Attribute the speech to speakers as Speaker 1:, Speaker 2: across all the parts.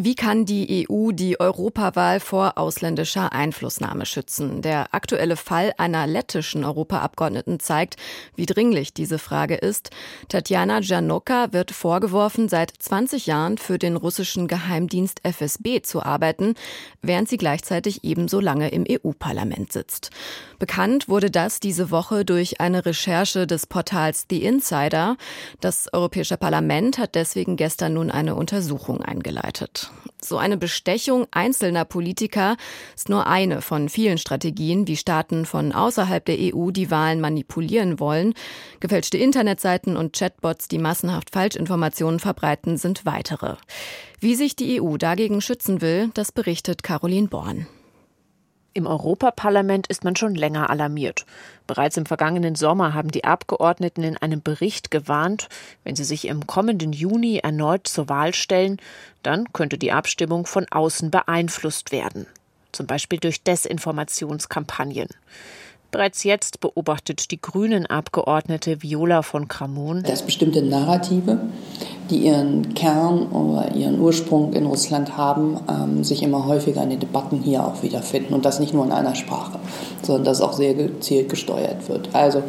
Speaker 1: Wie kann die EU die Europawahl vor ausländischer Einflussnahme schützen? Der aktuelle Fall einer lettischen Europaabgeordneten zeigt, wie dringlich diese Frage ist. Tatjana Janoka wird vorgeworfen, seit 20 Jahren für den russischen Geheimdienst FSB zu arbeiten, während sie gleichzeitig ebenso lange im EU-Parlament sitzt. Bekannt wurde das diese Woche durch eine Recherche des Portals The Insider. Das Europäische Parlament hat deswegen gestern nun eine Untersuchung eingeleitet. So eine Bestechung einzelner Politiker ist nur eine von vielen Strategien, wie Staaten von außerhalb der EU die Wahlen manipulieren wollen. Gefälschte Internetseiten und Chatbots, die massenhaft Falschinformationen verbreiten, sind weitere. Wie sich die EU dagegen schützen will, das berichtet Caroline Born.
Speaker 2: Im Europaparlament ist man schon länger alarmiert. Bereits im vergangenen Sommer haben die Abgeordneten in einem Bericht gewarnt, wenn sie sich im kommenden Juni erneut zur Wahl stellen, dann könnte die Abstimmung von außen beeinflusst werden, zum Beispiel durch Desinformationskampagnen. Bereits jetzt beobachtet die grünen Abgeordnete Viola von Kramon,
Speaker 3: dass bestimmte Narrative die ihren Kern oder ihren Ursprung in Russland haben, ähm, sich immer häufiger in den Debatten hier auch wiederfinden. Und das nicht nur in einer Sprache, sondern dass auch sehr gezielt gesteuert wird. Also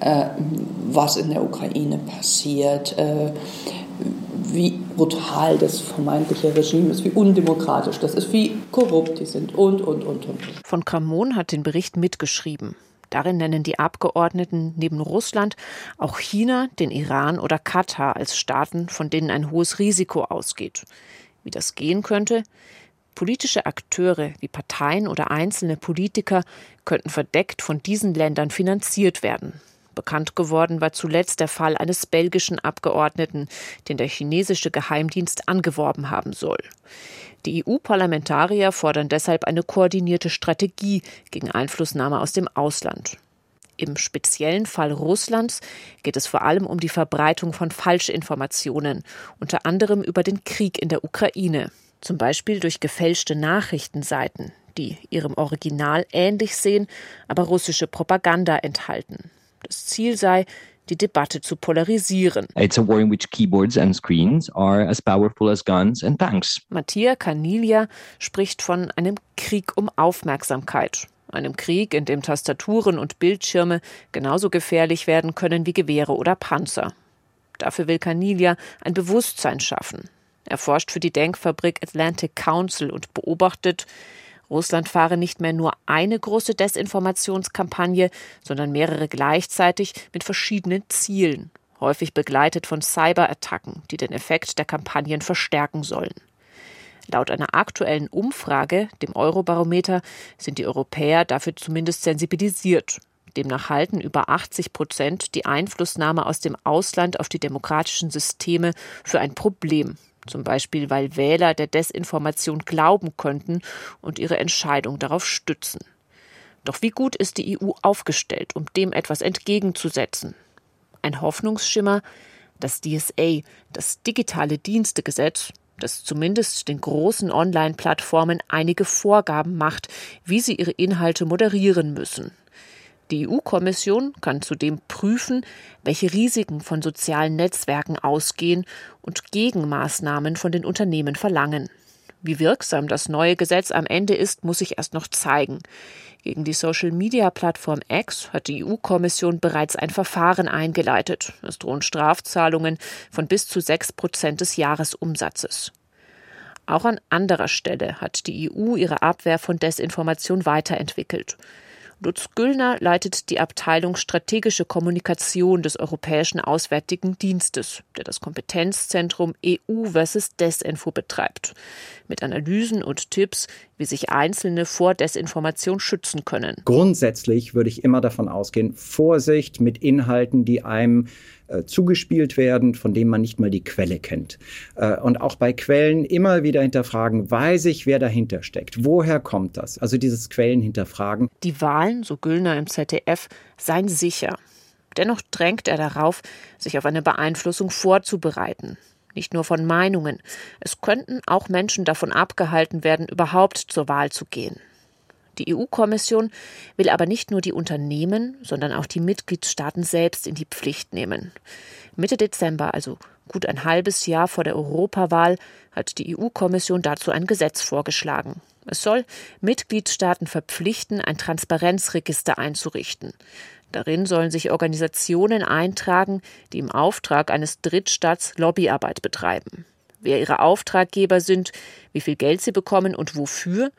Speaker 3: äh, was in der Ukraine passiert, äh, wie brutal das vermeintliche Regime ist, wie undemokratisch das ist, wie korrupt die sind und, und, und, und.
Speaker 2: Von Kramon hat den Bericht mitgeschrieben. Darin nennen die Abgeordneten neben Russland auch China, den Iran oder Katar als Staaten, von denen ein hohes Risiko ausgeht. Wie das gehen könnte? Politische Akteure wie Parteien oder einzelne Politiker könnten verdeckt von diesen Ländern finanziert werden. Bekannt geworden war zuletzt der Fall eines belgischen Abgeordneten, den der chinesische Geheimdienst angeworben haben soll. Die EU-Parlamentarier fordern deshalb eine koordinierte Strategie gegen Einflussnahme aus dem Ausland. Im speziellen Fall Russlands geht es vor allem um die Verbreitung von Falschinformationen, unter anderem über den Krieg in der Ukraine, zum Beispiel durch gefälschte Nachrichtenseiten, die ihrem Original ähnlich sehen, aber russische Propaganda enthalten. Das Ziel sei, die Debatte zu polarisieren. It's a war in which keyboards and screens are as powerful as guns and tanks. Mattia Canilia spricht von einem Krieg um Aufmerksamkeit. Einem Krieg, in dem Tastaturen und Bildschirme genauso gefährlich werden können wie Gewehre oder Panzer. Dafür will Canilia ein Bewusstsein schaffen. Er forscht für die Denkfabrik Atlantic Council und beobachtet, Russland fahre nicht mehr nur eine große Desinformationskampagne, sondern mehrere gleichzeitig mit verschiedenen Zielen, häufig begleitet von Cyberattacken, die den Effekt der Kampagnen verstärken sollen. Laut einer aktuellen Umfrage, dem Eurobarometer, sind die Europäer dafür zumindest sensibilisiert. Demnach halten über 80 Prozent die Einflussnahme aus dem Ausland auf die demokratischen Systeme für ein Problem zum Beispiel weil Wähler der Desinformation glauben könnten und ihre Entscheidung darauf stützen. Doch wie gut ist die EU aufgestellt, um dem etwas entgegenzusetzen? Ein Hoffnungsschimmer, das DSA, das digitale Dienstegesetz, das zumindest den großen Online-Plattformen einige Vorgaben macht, wie sie ihre Inhalte moderieren müssen. Die EU-Kommission kann zudem prüfen, welche Risiken von sozialen Netzwerken ausgehen und Gegenmaßnahmen von den Unternehmen verlangen. Wie wirksam das neue Gesetz am Ende ist, muss sich erst noch zeigen. Gegen die Social-Media-Plattform X hat die EU-Kommission bereits ein Verfahren eingeleitet. Es drohen Strafzahlungen von bis zu sechs Prozent des Jahresumsatzes. Auch an anderer Stelle hat die EU ihre Abwehr von Desinformation weiterentwickelt. Lutz Güllner leitet die Abteilung Strategische Kommunikation des Europäischen Auswärtigen Dienstes, der das Kompetenzzentrum EU versus Desinfo betreibt, mit Analysen und Tipps, wie sich Einzelne vor Desinformation schützen können.
Speaker 4: Grundsätzlich würde ich immer davon ausgehen, Vorsicht mit Inhalten, die einem äh, zugespielt werden, von denen man nicht mal die Quelle kennt. Äh, und auch bei Quellen immer wieder hinterfragen, weiß ich, wer dahinter steckt? Woher kommt das? Also dieses Quellen hinterfragen.
Speaker 2: Die Wahlen, so Güllner im ZDF, seien sicher. Dennoch drängt er darauf, sich auf eine Beeinflussung vorzubereiten. Nicht nur von Meinungen. Es könnten auch Menschen davon abgehalten werden, überhaupt zur Wahl zu gehen. Die EU-Kommission will aber nicht nur die Unternehmen, sondern auch die Mitgliedstaaten selbst in die Pflicht nehmen. Mitte Dezember, also Gut ein halbes Jahr vor der Europawahl hat die EU-Kommission dazu ein Gesetz vorgeschlagen. Es soll Mitgliedstaaten verpflichten, ein Transparenzregister einzurichten. Darin sollen sich Organisationen eintragen, die im Auftrag eines Drittstaats Lobbyarbeit betreiben. Wer ihre Auftraggeber sind, wie viel Geld sie bekommen und wofür,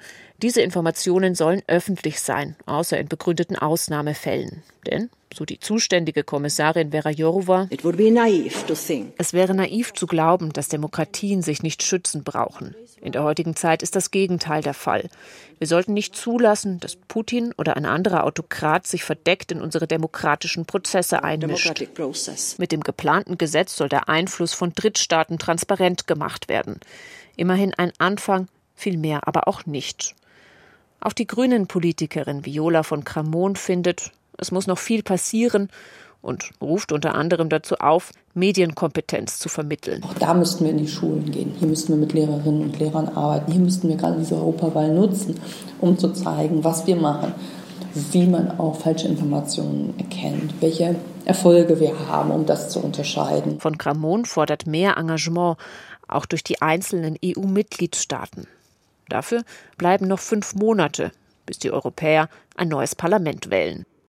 Speaker 2: diese Informationen sollen öffentlich sein, außer in begründeten Ausnahmefällen. Denn so die zuständige Kommissarin Vera Jourova. Es wäre naiv zu glauben, dass Demokratien sich nicht schützen brauchen. In der heutigen Zeit ist das Gegenteil der Fall. Wir sollten nicht zulassen, dass Putin oder ein anderer Autokrat sich verdeckt in unsere demokratischen Prozesse einmischt. Mit dem geplanten Gesetz soll der Einfluss von Drittstaaten transparent gemacht werden. Immerhin ein Anfang, viel mehr aber auch nicht. Auch die Grünen-Politikerin Viola von Kramon findet, es muss noch viel passieren und ruft unter anderem dazu auf, Medienkompetenz zu vermitteln.
Speaker 3: Auch da müssten wir in die Schulen gehen. Hier müssten wir mit Lehrerinnen und Lehrern arbeiten. Hier müssten wir gerade diese Europawahl nutzen, um zu zeigen, was wir machen, wie man auch falsche Informationen erkennt, welche Erfolge wir haben, um das zu unterscheiden.
Speaker 2: Von Gramon fordert mehr Engagement, auch durch die einzelnen EU-Mitgliedstaaten. Dafür bleiben noch fünf Monate, bis die Europäer ein neues Parlament wählen.